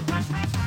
Beijo.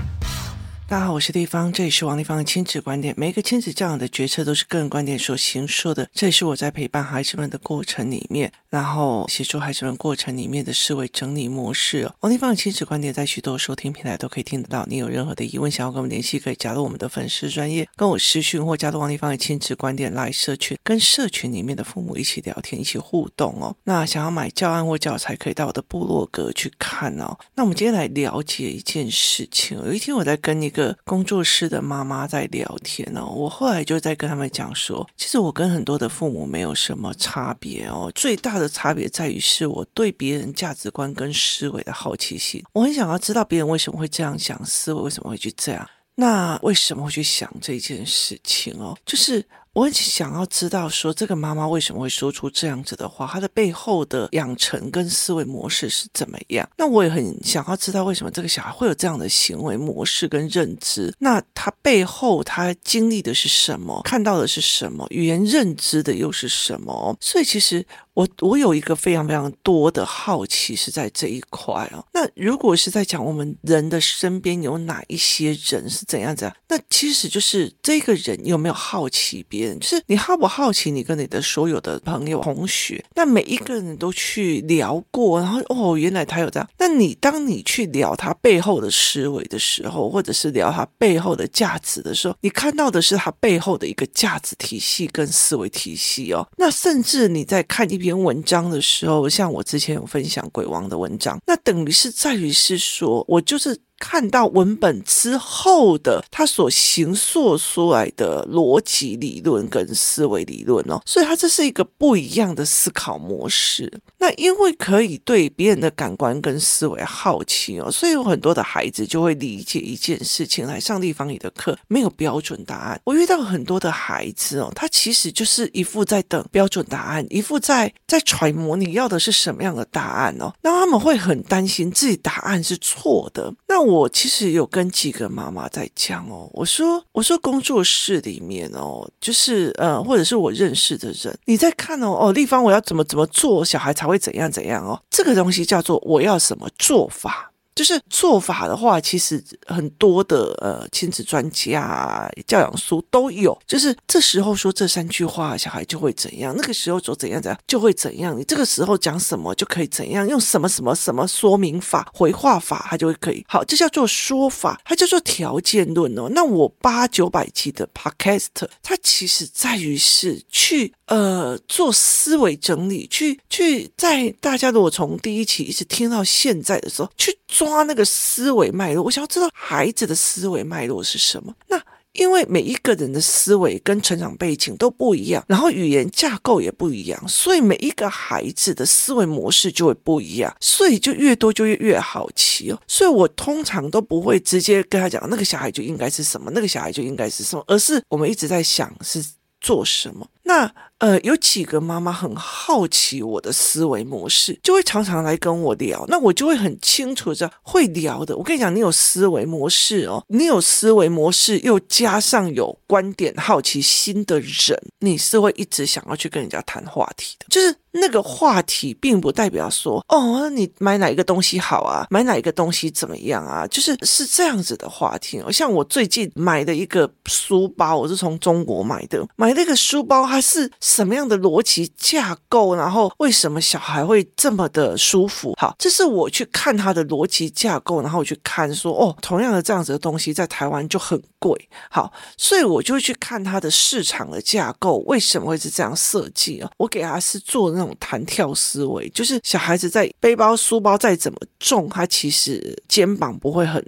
大家好，我是丽芳，这里是王丽芳的亲子观点。每一个亲子教养的决策都是个人观点所形说的。这也是我在陪伴孩子们的过程里面，然后写出孩子们过程里面的思维整理模式。王丽芳的亲子观点在许多收听平台都可以听得到。你有任何的疑问，想要跟我们联系，可以加入我们的粉丝专业，跟我私讯或加入王丽芳的亲子观点来社群，跟社群里面的父母一起聊天，一起互动哦。那想要买教案或教材，可以到我的部落格去看哦。那我们今天来了解一件事情。有一天我在跟一个工作室的妈妈在聊天哦，我后来就在跟他们讲说，其实我跟很多的父母没有什么差别哦，最大的差别在于是我对别人价值观跟思维的好奇心，我很想要知道别人为什么会这样想，思维为什么会去这样，那为什么会去想这件事情哦，就是。我很想要知道，说这个妈妈为什么会说出这样子的话，她的背后的养成跟思维模式是怎么样？那我也很想要知道，为什么这个小孩会有这样的行为模式跟认知？那他背后他经历的是什么？看到的是什么？语言认知的又是什么？所以其实。我我有一个非常非常多的好奇是在这一块哦。那如果是在讲我们人的身边有哪一些人是怎样子啊？那其实就是这个人有没有好奇别人？就是你好不好奇你跟你的所有的朋友同学？那每一个人都去聊过，然后哦，原来他有这样。那你当你去聊他背后的思维的时候，或者是聊他背后的价值的时候，你看到的是他背后的一个价值体系跟思维体系哦。那甚至你在看一篇。篇文章的时候，像我之前有分享鬼王的文章，那等于是在于是说，我就是。看到文本之后的他所形塑出来的逻辑理论跟思维理论哦，所以他这是一个不一样的思考模式。那因为可以对别人的感官跟思维好奇哦，所以有很多的孩子就会理解一件事情，来上地方里的课没有标准答案。我遇到很多的孩子哦，他其实就是一副在等标准答案，一副在在揣摩你要的是什么样的答案哦，那他们会很担心自己答案是错的。那我我其实有跟几个妈妈在讲哦，我说我说工作室里面哦，就是呃，或者是我认识的人，你在看哦哦，立方我要怎么怎么做，小孩才会怎样怎样哦，这个东西叫做我要什么做法。就是做法的话，其实很多的呃亲子专家、教养书都有。就是这时候说这三句话，小孩就会怎样；那个时候说怎样怎样，就会怎样。你这个时候讲什么就可以怎样，用什么什么什么说明法、回话法，他就会可以。好，这叫做说法，它叫做条件论哦。那我八九百集的 Podcast，它其实在于是去呃做思维整理，去去在大家如果从第一期一直听到现在的时候去做。他那个思维脉络，我想要知道孩子的思维脉络是什么。那因为每一个人的思维跟成长背景都不一样，然后语言架构也不一样，所以每一个孩子的思维模式就会不一样，所以就越多就越越好奇哦。所以我通常都不会直接跟他讲那个小孩就应该是什么，那个小孩就应该是什么，而是我们一直在想是做什么。那呃，有几个妈妈很好奇我的思维模式，就会常常来跟我聊。那我就会很清楚知道会聊的。我跟你讲，你有思维模式哦，你有思维模式，又加上有观点、好奇心的人，你是会一直想要去跟人家谈话题的。就是那个话题，并不代表说哦，你买哪一个东西好啊，买哪一个东西怎么样啊？就是是这样子的话题哦。像我最近买的一个书包，我是从中国买的，买那个书包，它是。什么样的逻辑架构？然后为什么小孩会这么的舒服？好，这是我去看他的逻辑架构，然后我去看说，哦，同样的这样子的东西在台湾就很贵。好，所以我就去看他的市场的架构为什么会是这样设计啊？我给他是做那种弹跳思维，就是小孩子在背包、书包再怎么重，他其实肩膀不会很。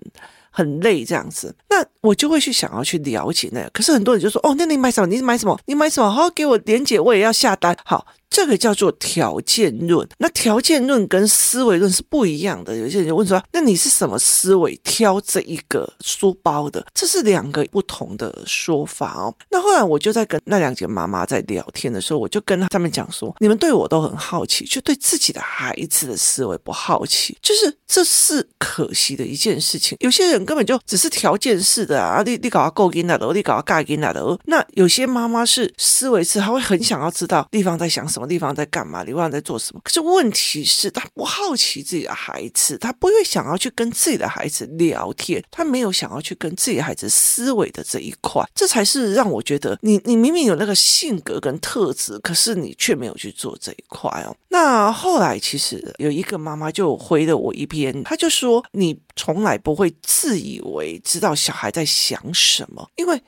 很累这样子，那我就会去想要去了解那个。可是很多人就说：“哦，那你买什么？你买什么？你买什么？好，给我连结，我也要下单。”好。这个叫做条件论，那条件论跟思维论是不一样的。有些人就问说：“那你是什么思维挑这一个书包的？”这是两个不同的说法哦。那后来我就在跟那两个妈妈在聊天的时候，我就跟他们讲说：“你们对我都很好奇，却对自己的孩子的思维不好奇，就是这是可惜的一件事情。有些人根本就只是条件式的啊，你你搞他够给哪的，你搞他盖给哪的。那有些妈妈是思维是，她会很想要知道对方在想什么。”什么地方在干嘛，你忘了在做什么。可是问题是，他不好奇自己的孩子，他不会想要去跟自己的孩子聊天，他没有想要去跟自己的孩子思维的这一块，这才是让我觉得你你明明有那个性格跟特质，可是你却没有去做这一块哦。那后来其实有一个妈妈就回了我一篇，她就说：“你从来不会自以为知道小孩在想什么，因为。”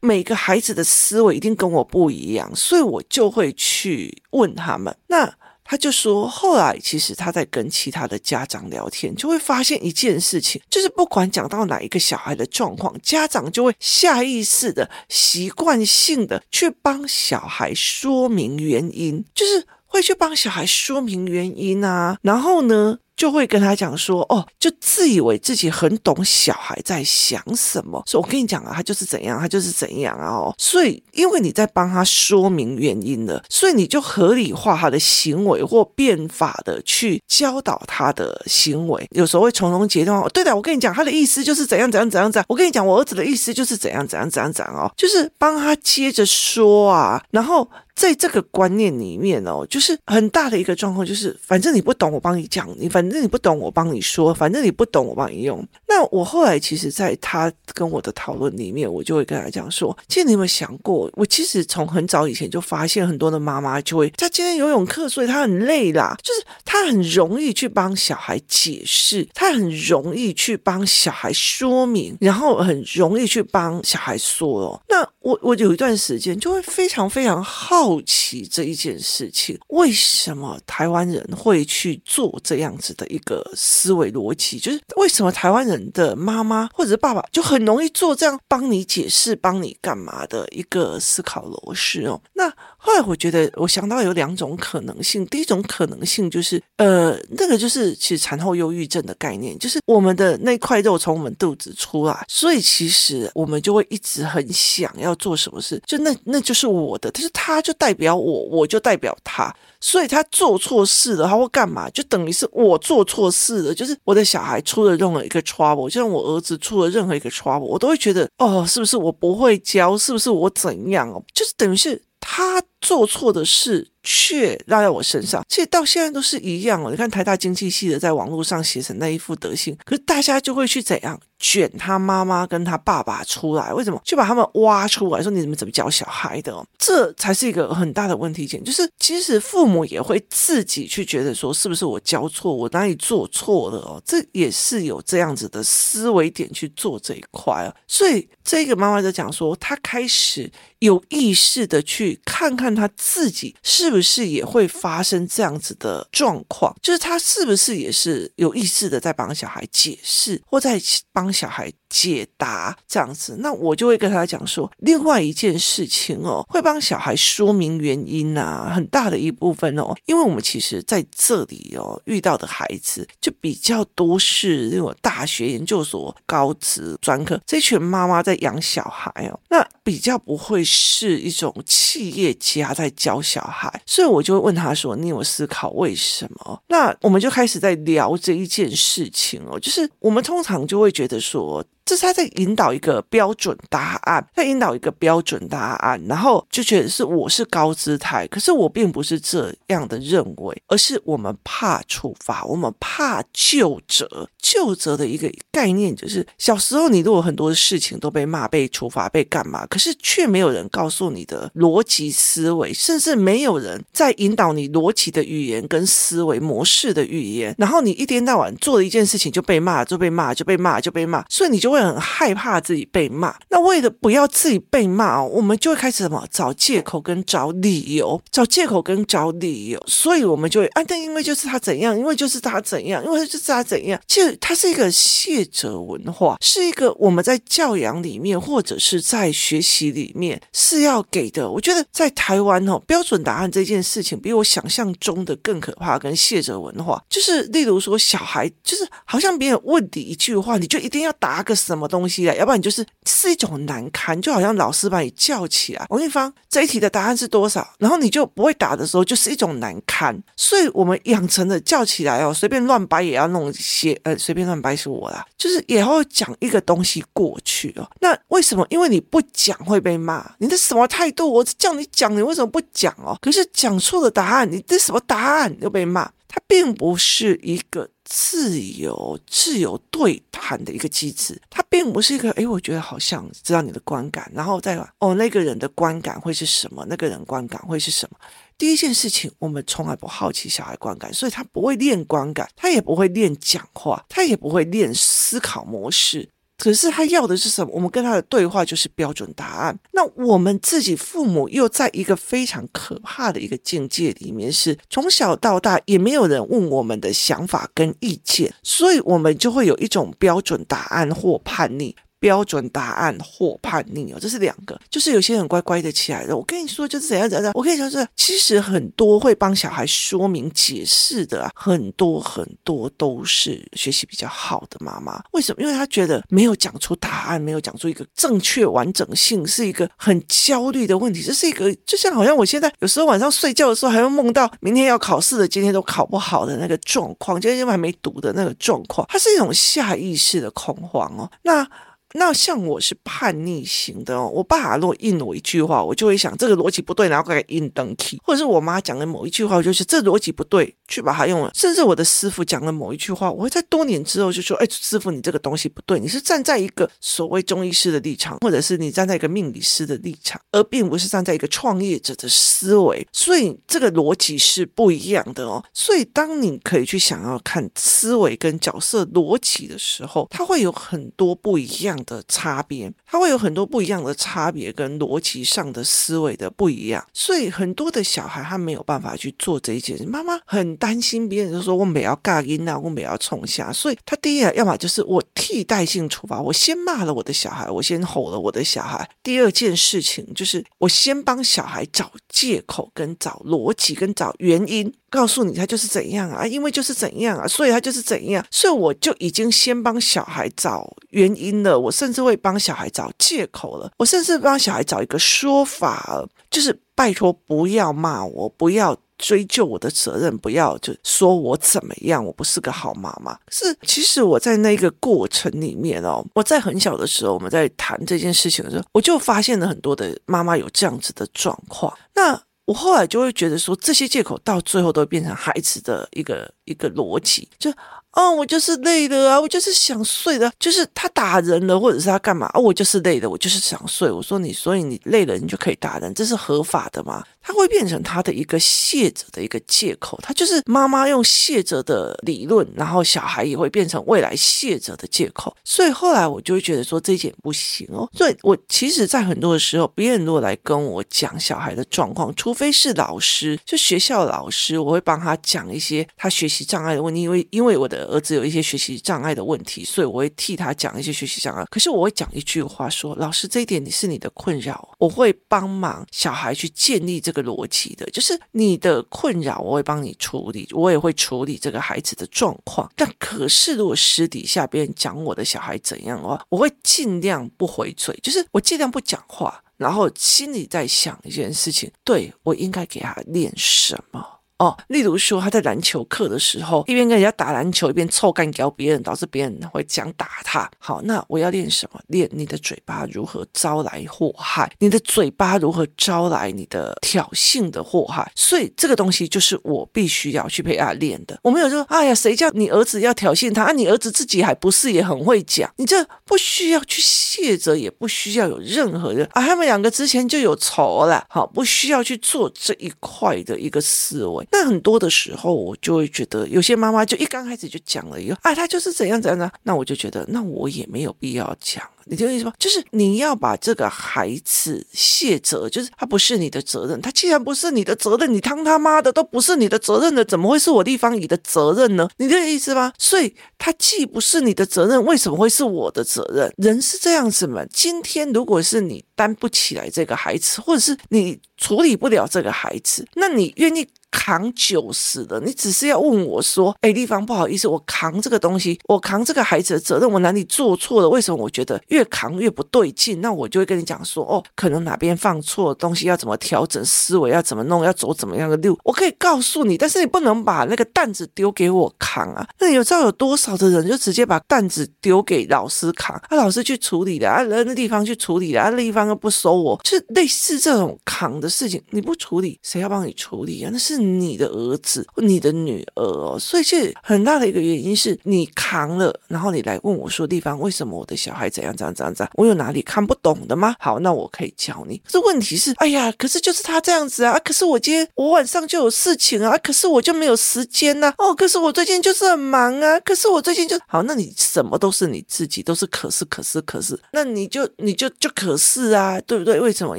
每个孩子的思维一定跟我不一样，所以我就会去问他们。那他就说，后来其实他在跟其他的家长聊天，就会发现一件事情，就是不管讲到哪一个小孩的状况，家长就会下意识的、习惯性的去帮小孩说明原因，就是会去帮小孩说明原因啊。然后呢，就会跟他讲说，哦，就自以为自己很懂小孩在想什么，所以我跟你讲啊，他就是怎样，他就是怎样啊，哦，所以因为你在帮他说明原因了，所以你就合理化他的行为或变法的去教导他的行为，有时候会从中截断。对的，我跟你讲，他的意思就是怎样怎样怎样怎样。我跟你讲，我儿子的意思就是怎样怎样怎样怎样哦，就是帮他接着说啊，然后。在这个观念里面哦，就是很大的一个状况，就是反正你不懂，我帮你讲；你反正你不懂，我帮你说；反正你不懂，我帮你用。那我后来其实，在他跟我的讨论里面，我就会跟他讲说：，其实你有没有想过，我其实从很早以前就发现，很多的妈妈就会，他今天游泳课，所以他很累啦，就是他很容易去帮小孩解释，他很容易去帮小孩说明，然后很容易去帮小孩说哦。那我我有一段时间就会非常非常好。好奇这一件事情，为什么台湾人会去做这样子的一个思维逻辑？就是为什么台湾人的妈妈或者是爸爸就很容易做这样帮你解释、帮你干嘛的一个思考模式哦？那后来我觉得，我想到有两种可能性。第一种可能性就是，呃，那个就是其实产后忧郁症的概念，就是我们的那块肉从我们肚子出来，所以其实我们就会一直很想要做什么事，就那那就是我的，但是他就。代表我，我就代表他，所以他做错事了，他会干嘛？就等于是我做错事了，就是我的小孩出了任何一个 trouble，就像我儿子出了任何一个 trouble，我都会觉得，哦，是不是我不会教？是不是我怎样？哦，就是等于是他做错的事。却落在我身上，其实到现在都是一样哦。你看台大经济系的在网络上写成那一副德行，可是大家就会去怎样卷他妈妈跟他爸爸出来？为什么？就把他们挖出来，说你们怎么教小孩的？哦这才是一个很大的问题点。就是其实父母也会自己去觉得说，是不是我教错，我哪里做错了哦？这也是有这样子的思维点去做这一块啊。所以这个妈妈就讲说，她开始有意识的去看看他自己是。不是也会发生这样子的状况？就是他是不是也是有意识的在帮小孩解释，或在帮小孩解答这样子？那我就会跟他讲说，另外一件事情哦，会帮小孩说明原因啊，很大的一部分哦，因为我们其实在这里哦遇到的孩子就比较多是那种大学研究所高职专科这群妈妈在养小孩哦，那比较不会是一种企业家在教小孩。所以我就问他说：“你有思考为什么？”那我们就开始在聊这一件事情哦，就是我们通常就会觉得说。这是他在引导一个标准答案，在引导一个标准答案，然后就觉得是我是高姿态，可是我并不是这样的认为，而是我们怕处罚，我们怕就责。就责的一个概念就是，小时候你如果很多事情都被骂、被处罚、被干嘛，可是却没有人告诉你的逻辑思维，甚至没有人在引导你逻辑的语言跟思维模式的语言，然后你一天到晚做了一件事情就被骂，就被骂，就被骂，就被骂，所以你就会。很害怕自己被骂，那为了不要自己被骂哦，我们就会开始什么找借口跟找理由，找借口跟找理由，所以我们就会啊，但因为就是他怎样，因为就是他怎样，因为就是他怎样，其实它是一个卸责文化，是一个我们在教养里面或者是在学习里面是要给的。我觉得在台湾哦，标准答案这件事情比我想象中的更可怕，跟卸责文化，就是例如说小孩，就是好像别人问你一句话，你就一定要答个。什么东西啊？要不然你就是是一种难堪，就好像老师把你叫起来，王一芳这一题的答案是多少？然后你就不会答的时候，就是一种难堪。所以我们养成了叫起来哦，随便乱掰也要弄些，呃，随便乱掰是我啦，就是也会讲一个东西过去哦。那为什么？因为你不讲会被骂，你的什么态度？我叫你讲，你为什么不讲哦？可是讲错了答案，你这什么答案又被骂？它并不是一个自由、自由对谈的一个机制，它并不是一个诶，我觉得好像知道你的观感，然后再哦，那个人的观感会是什么？那个人观感会是什么？第一件事情，我们从来不好奇小孩观感，所以他不会练观感，他也不会练讲话，他也不会练思考模式。可是他要的是什么？我们跟他的对话就是标准答案。那我们自己父母又在一个非常可怕的一个境界里面，是从小到大也没有人问我们的想法跟意见，所以我们就会有一种标准答案或叛逆。标准答案或叛逆哦，这是两个，就是有些人乖乖的起来的。我跟你说，就是怎样怎样。我跟你说是，其实很多会帮小孩说明解释的啊，很多很多都是学习比较好的妈妈。为什么？因为他觉得没有讲出答案，没有讲出一个正确完整性，是一个很焦虑的问题。这是一个，就像好像我现在有时候晚上睡觉的时候，还会梦到明天要考试的，今天都考不好的那个状况，今天还没读的那个状况，它是一种下意识的恐慌哦。那。那像我是叛逆型的哦，我爸如果应我一句话，我就会想这个逻辑不对，然后给应登去，或者是我妈讲的某一句话，就是这逻辑不对，去把它用了。甚至我的师傅讲了某一句话，我会在多年之后就说：“哎，师傅，你这个东西不对，你是站在一个所谓中医师的立场，或者是你站在一个命理师的立场，而并不是站在一个创业者的思维，所以这个逻辑是不一样的哦。所以当你可以去想要看思维跟角色逻辑的时候，它会有很多不一样的差别，它会有很多不一样的差别，跟逻辑上的思维的不一样，所以很多的小孩他没有办法去做这一件事。妈妈很担心别人就说我没要尬音啊，我没要冲下，所以他第一，要么就是我替代性处罚，我先骂了我的小孩，我先吼了我的小孩。第二件事情就是我先帮小孩找借口，跟找逻辑，跟找原因。告诉你他就是怎样啊，因为就是怎样啊，所以他就是怎样，所以我就已经先帮小孩找原因了，我甚至会帮小孩找借口了，我甚至帮小孩找一个说法，就是拜托不要骂我，不要追究我的责任，不要就说我怎么样，我不是个好妈妈。是，其实我在那个过程里面哦，我在很小的时候，我们在谈这件事情的时候，我就发现了很多的妈妈有这样子的状况。那我后来就会觉得说，这些借口到最后都变成孩子的一个一个逻辑，就。哦，我就是累了啊，我就是想睡的，就是他打人了，或者是他干嘛？哦，我就是累了，我就是想睡。我说你，所以你累了，你就可以打人，这是合法的吗？他会变成他的一个卸责的一个借口，他就是妈妈用卸责的理论，然后小孩也会变成未来卸责的借口。所以后来我就会觉得说，这一点不行哦。所以我其实，在很多的时候，别人如果来跟我讲小孩的状况，除非是老师，就学校老师，我会帮他讲一些他学习障碍的问题，因为因为我的。儿子有一些学习障碍的问题，所以我会替他讲一些学习障碍。可是我会讲一句话说：“老师，这一点你是你的困扰，我会帮忙小孩去建立这个逻辑的。就是你的困扰，我会帮你处理，我也会处理这个孩子的状况。但可是如果私底下别人讲我的小孩怎样的话，我会尽量不回嘴，就是我尽量不讲话，然后心里在想一件事情：对，我应该给他练什么。”哦，例如说他在篮球课的时候，一边跟人家打篮球，一边臭干譙别人，导致别人会想打他。好，那我要练什么？练你的嘴巴如何招来祸害，你的嘴巴如何招来你的挑衅的祸害。所以这个东西就是我必须要去陪他练的。我没有说，哎呀，谁叫你儿子要挑衅他啊？你儿子自己还不是也很会讲？你这不需要去卸责，也不需要有任何的啊，他们两个之前就有仇了。好，不需要去做这一块的一个思维。那很多的时候，我就会觉得有些妈妈就一刚开始就讲了一个啊，他就是怎样怎样的，那我就觉得那我也没有必要讲，你听我意思吗？就是你要把这个孩子卸责，就是他不是你的责任，他既然不是你的责任，你当他妈的都不是你的责任的，怎么会是我地方你的责任呢？你这个意思吗？所以他既不是你的责任，为什么会是我的责任？人是这样子嘛？今天如果是你担不起来这个孩子，或者是你处理不了这个孩子，那你愿意？扛九十的，你只是要问我说：“哎，丽芳，不好意思，我扛这个东西，我扛这个孩子的责任，我哪里做错了？为什么我觉得越扛越不对劲，那我就会跟你讲说，哦，可能哪边放错东西，要怎么调整思维，要怎么弄，要走怎么样的路，我可以告诉你，但是你不能把那个担子丢给我扛啊。那你知道有多少的人就直接把担子丢给老师扛，啊，老师去处理的，啊，那地方去处理的，啊，那地方又不收我，就是类似这种扛的事情，你不处理，谁要帮你处理啊？那是你的儿子，你的女儿哦。所以，这很大的一个原因是你扛了，然后你来问我说，地方为什么我的小孩怎样怎样怎样怎样？我有哪里看不懂的吗？好，那我可以教你。可是问题是，哎呀，可是就是他这样子啊，可是我今天我晚上就有事情啊，可是我就没有时间呐、啊。哦，可是我最近就是很忙啊，可是我最近就好，那你什么都是你自己，都是可是可是可是，那你就你就就可是啊，对不对？为什么？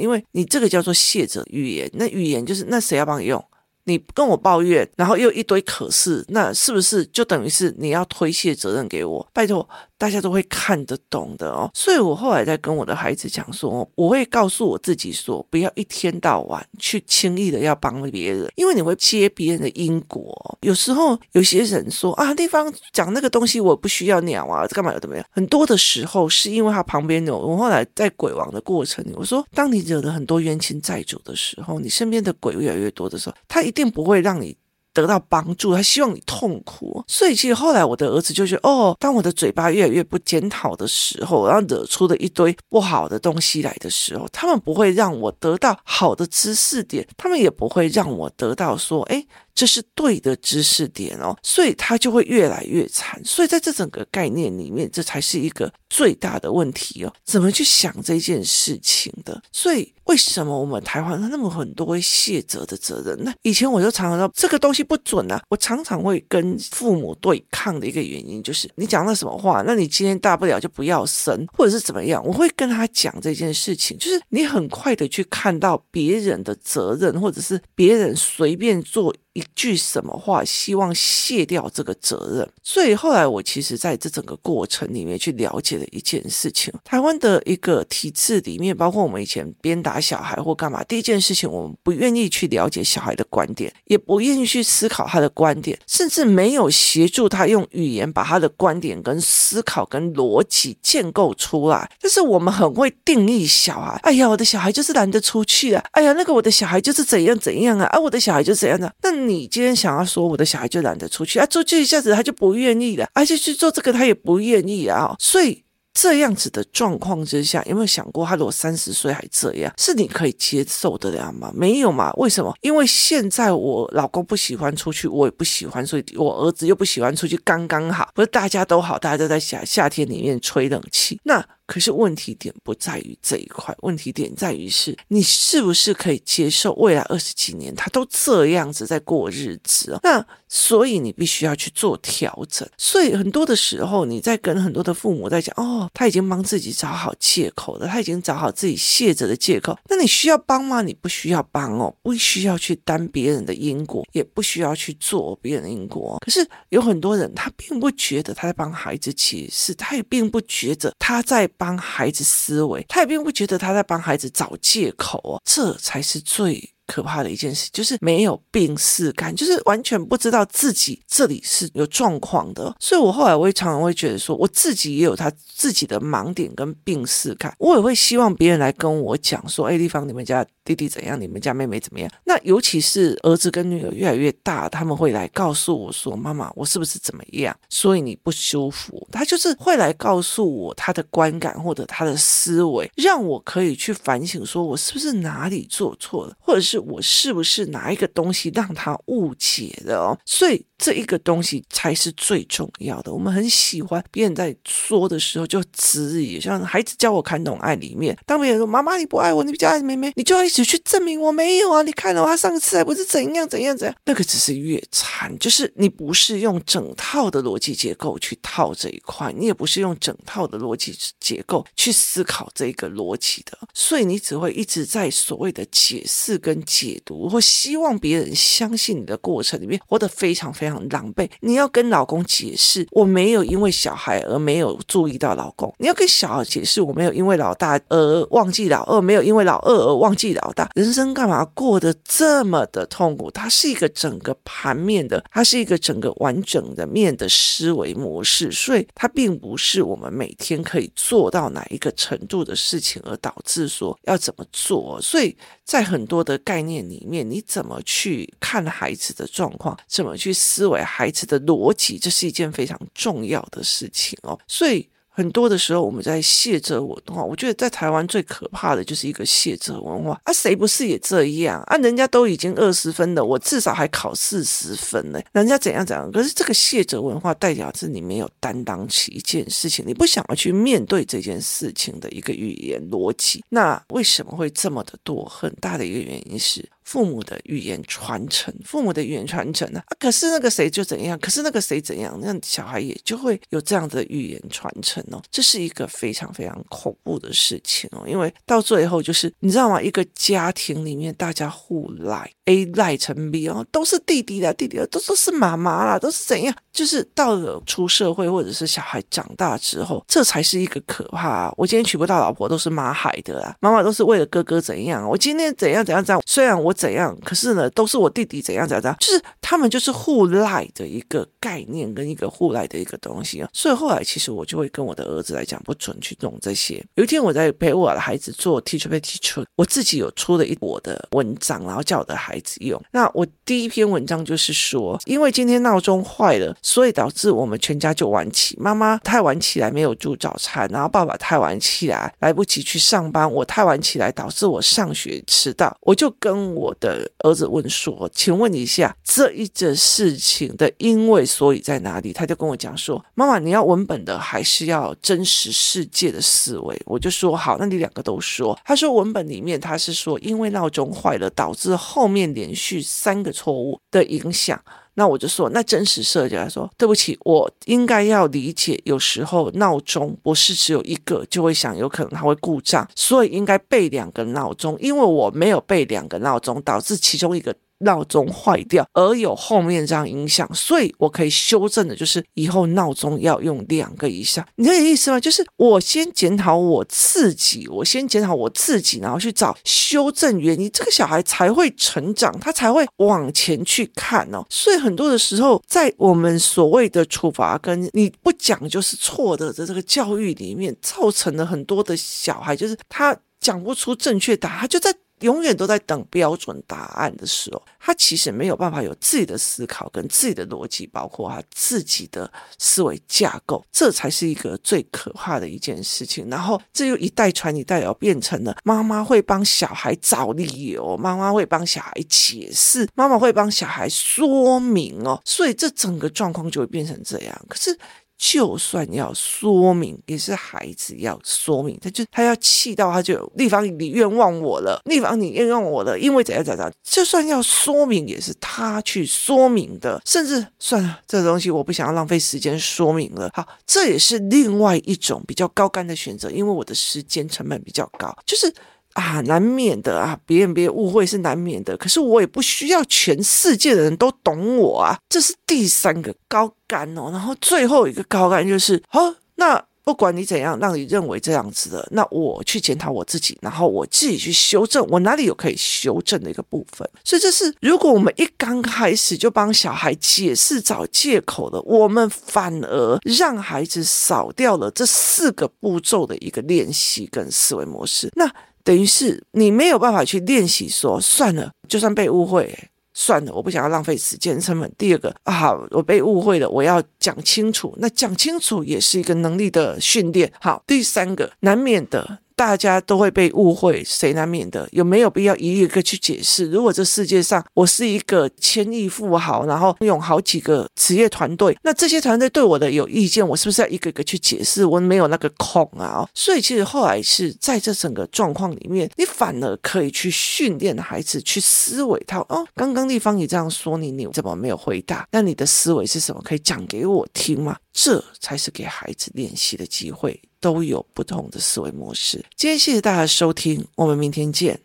因为你这个叫做谢者语言，那语言就是那谁要帮你用？你跟我抱怨，然后又一堆可是，那是不是就等于是你要推卸责任给我？拜托。大家都会看得懂的哦，所以我后来在跟我的孩子讲说，我会告诉我自己说，不要一天到晚去轻易的要帮别人，因为你会接别人的因果。有时候有些人说啊，地方讲那个东西我不需要鸟啊，干嘛有怎么样？很多的时候是因为他旁边有。我后来在鬼王的过程里，我说，当你惹了很多冤亲债主的时候，你身边的鬼越来越多的时候，他一定不会让你。得到帮助，他希望你痛苦，所以其实后来我的儿子就觉得，哦，当我的嘴巴越来越不检讨的时候，然后惹出的一堆不好的东西来的时候，他们不会让我得到好的知识点，他们也不会让我得到说，哎。这是对的知识点哦，所以他就会越来越惨。所以在这整个概念里面，这才是一个最大的问题哦。怎么去想这件事情的？所以为什么我们台湾那么很多会卸责的责任？那以前我就常常说这个东西不准啊。我常常会跟父母对抗的一个原因就是，你讲了什么话，那你今天大不了就不要生，或者是怎么样？我会跟他讲这件事情，就是你很快的去看到别人的责任，或者是别人随便做。一句什么话，希望卸掉这个责任。所以后来我其实在这整个过程里面去了解了一件事情：台湾的一个体制里面，包括我们以前鞭打小孩或干嘛，第一件事情我们不愿意去了解小孩的观点，也不愿意去思考他的观点，甚至没有协助他用语言把他的观点跟思考跟逻辑建构出来。但是我们很会定义小孩，哎呀，我的小孩就是懒得出去啊，哎呀，那个我的小孩就是怎样怎样啊，啊，我的小孩就怎样的，那。你今天想要说我的小孩就懒得出去啊，出去一下子他就不愿意了，而且去做这个他也不愿意啊，所以这样子的状况之下，有没有想过他如果三十岁还这样，是你可以接受得了吗？没有嘛？为什么？因为现在我老公不喜欢出去，我也不喜欢，所以我儿子又不喜欢出去，刚刚好，不是大家都好，大家都在夏夏天里面吹冷气，那。可是问题点不在于这一块，问题点在于是你是不是可以接受未来二十几年他都这样子在过日子？那所以你必须要去做调整。所以很多的时候你在跟很多的父母在讲，哦，他已经帮自己找好借口了，他已经找好自己卸责的借口。那你需要帮吗？你不需要帮哦，不需要去担别人的因果，也不需要去做别人的因果。可是有很多人他并不觉得他在帮孩子，其实他也并不觉得他在。帮孩子思维，他也并不觉得他在帮孩子找借口哦，这才是最可怕的一件事，就是没有病识感，就是完全不知道自己这里是有状况的。所以我后来我也常常会觉得说，我自己也有他自己的盲点跟病识感，我也会希望别人来跟我讲说，哎，丽芳，你们家弟弟怎样？你们家妹妹怎么样？那尤其是儿子跟女儿越来越大，他们会来告诉我说，妈妈，我是不是怎么样？所以你不舒服？他就是会来告诉我他的观感或者他的思维，让我可以去反省，说我是不是哪里做错了，或者是。我是不是哪一个东西让他误解了哦？所以这一个东西才是最重要的。我们很喜欢别人在说的时候就质疑，像孩子教我看懂爱里面，当别人说妈妈你不爱我，你比较爱妹妹，你就要一直去证明我没有啊！你看到他上次还不是怎样怎样怎样？那个只是越惨，就是你不是用整套的逻辑结构去套这一块，你也不是用整套的逻辑结构去思考这个逻辑的，所以你只会一直在所谓的解释跟。解读或希望别人相信你的过程里面，活得非常非常狼狈。你要跟老公解释，我没有因为小孩而没有注意到老公。你要跟小孩解释，我没有因为老大而忘记老二，没有因为老二而忘记老老大，人生干嘛过得这么的痛苦？它是一个整个盘面的，它是一个整个完整的面的思维模式，所以它并不是我们每天可以做到哪一个程度的事情，而导致说要怎么做。所以在很多的概念里面，你怎么去看孩子的状况，怎么去思维孩子的逻辑，这是一件非常重要的事情哦。所以。很多的时候，我们在卸责文化，我觉得在台湾最可怕的就是一个卸责文化啊！谁不是也这样啊？人家都已经二十分了，我至少还考四十分呢。人家怎样怎样？可是这个卸责文化代表是你没有担当起一件事情，你不想要去面对这件事情的一个语言逻辑。那为什么会这么的多？很大的一个原因是。父母的语言传承，父母的语言传承呢？啊，可是那个谁就怎样，可是那个谁怎样，那小孩也就会有这样的语言传承哦。这是一个非常非常恐怖的事情哦，因为到最后就是你知道吗？一个家庭里面大家互赖，A 赖成 B 哦，都是弟弟的，弟弟的都都是妈妈啦，都是怎样？就是到了出社会或者是小孩长大之后，这才是一个可怕啊。我今天娶不到老婆都是妈害的啦，妈妈都是为了哥哥怎样，我今天怎样怎样怎样，虽然我。怎样？可是呢，都是我弟弟怎样怎样，就是他们就是互赖的一个概念跟一个互赖的一个东西啊。所以后来其实我就会跟我的儿子来讲，不准去弄这些。有一天我在陪我的孩子做 Teacher Pay Teacher，我自己有出了一我的文章，然后叫我的孩子用。那我第一篇文章就是说，因为今天闹钟坏了，所以导致我们全家就晚起。妈妈太晚起来没有煮早餐，然后爸爸太晚起来来不及去上班，我太晚起来导致我上学迟到。我就跟我。我的儿子问说：“请问一下，这一件事情的因为所以在哪里？”他就跟我讲说：“妈妈，你要文本的还是要真实世界的思维？”我就说：“好，那你两个都说。”他说：“文本里面他是说，因为闹钟坏了，导致后面连续三个错误的影响。”那我就说，那真实设计来说，对不起，我应该要理解，有时候闹钟不是只有一个就会想，有可能它会故障，所以应该备两个闹钟，因为我没有备两个闹钟，导致其中一个。闹钟坏掉而有后面这样影响，所以我可以修正的，就是以后闹钟要用两个以上。你这个意思吗？就是我先检讨我自己，我先检讨我自己，然后去找修正原因，这个小孩才会成长，他才会往前去看哦。所以很多的时候，在我们所谓的处罚跟你不讲就是错的的这个教育里面，造成了很多的小孩，就是他讲不出正确答案，他就在。永远都在等标准答案的时候，他其实没有办法有自己的思考跟自己的逻辑，包括他自己的思维架构，这才是一个最可怕的一件事情。然后这又一代传一代，要变成了妈妈会帮小孩找理由，妈妈会帮小孩解释，妈妈会帮小孩说明哦，所以这整个状况就会变成这样。可是。就算要说明，也是孩子要说明，他就他要气到他就立方你冤枉我了，立方你冤枉我了，因为怎样怎样，就算要说明，也是他去说明的，甚至算了，这个东西我不想要浪费时间说明了。好，这也是另外一种比较高干的选择，因为我的时间成本比较高，就是。啊，难免的啊，别人别误会是难免的。可是我也不需要全世界的人都懂我啊，这是第三个高杆哦。然后最后一个高杆就是，哦，那不管你怎样，让你认为这样子的，那我去检讨我自己，然后我自己去修正，我哪里有可以修正的一个部分。所以这是，如果我们一刚开始就帮小孩解释找借口的，我们反而让孩子少掉了这四个步骤的一个练习跟思维模式。那。等于是你没有办法去练习说，算了，就算被误会，算了，我不想要浪费时间成本。第二个啊，我被误会了，我要讲清楚，那讲清楚也是一个能力的训练。好，第三个难免的。大家都会被误会，谁难免的？有没有必要一个一个去解释？如果这世界上我是一个千亿富豪，然后拥有好几个职业团队，那这些团队对我的有意见，我是不是要一个一个去解释？我没有那个空啊！所以其实后来是在这整个状况里面，你反而可以去训练孩子去思维他哦，刚刚丽芳也这样说你，你怎么没有回答？那你的思维是什么？可以讲给我听吗？这才是给孩子练习的机会。都有不同的思维模式。今天谢谢大家收听，我们明天见。